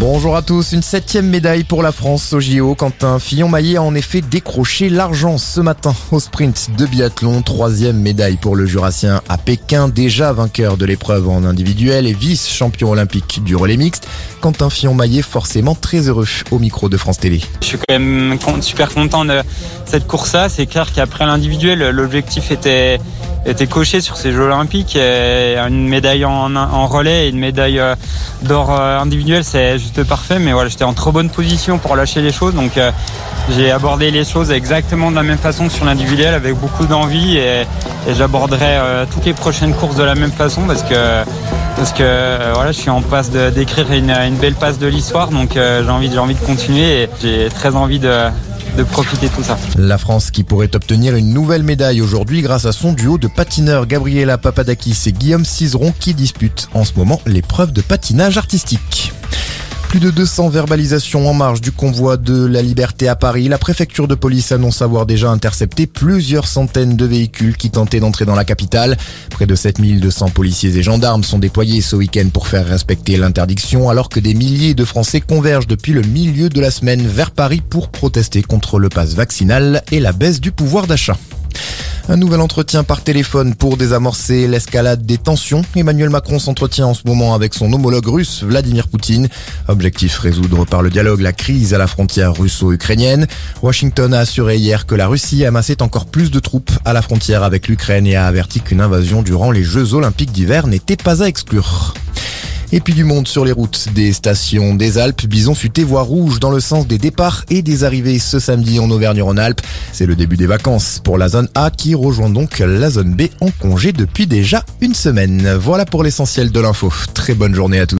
Bonjour à tous, une septième médaille pour la France au JO. Quentin Fillon-Maillet a en effet décroché l'argent ce matin au sprint de biathlon. Troisième médaille pour le Jurassien à Pékin, déjà vainqueur de l'épreuve en individuel et vice-champion olympique du relais mixte. Quentin Fillon-Maillet forcément très heureux au micro de France Télé. Je suis quand même super content de cette course-là. C'est clair qu'après l'individuel, l'objectif était était coché sur ces Jeux Olympiques. Et une médaille en, relais et une médaille euh, d'or euh, individuel, c'est juste parfait. Mais voilà, j'étais en trop bonne position pour lâcher les choses. Donc euh, j'ai abordé les choses exactement de la même façon que sur l'individuel, avec beaucoup d'envie. Et, j'aborderai toutes les prochaines courses de la même façon parce que parce que voilà, je suis en passe d'écrire une, belle passe de l'histoire. Donc j'ai envie, j'ai envie de continuer et j'ai très envie de de profiter de tout ça. La France qui pourrait obtenir une nouvelle médaille aujourd'hui grâce à son duo de patineurs Gabriela Papadakis et Guillaume Cizeron qui disputent en ce moment l'épreuve de patinage artistique. Plus de 200 verbalisations en marge du convoi de la liberté à Paris. La préfecture de police annonce avoir déjà intercepté plusieurs centaines de véhicules qui tentaient d'entrer dans la capitale. Près de 7200 policiers et gendarmes sont déployés ce week-end pour faire respecter l'interdiction alors que des milliers de Français convergent depuis le milieu de la semaine vers Paris pour protester contre le pass vaccinal et la baisse du pouvoir d'achat. Un nouvel entretien par téléphone pour désamorcer l'escalade des tensions. Emmanuel Macron s'entretient en ce moment avec son homologue russe Vladimir Poutine. Objectif résoudre par le dialogue la crise à la frontière russo-ukrainienne. Washington a assuré hier que la Russie amassait encore plus de troupes à la frontière avec l'Ukraine et a averti qu'une invasion durant les Jeux olympiques d'hiver n'était pas à exclure. Et puis du monde sur les routes des stations des Alpes. Bison futé voie rouge dans le sens des départs et des arrivées ce samedi en Auvergne-Rhône-Alpes. C'est le début des vacances pour la zone A qui rejoint donc la zone B en congé depuis déjà une semaine. Voilà pour l'essentiel de l'info. Très bonne journée à tous.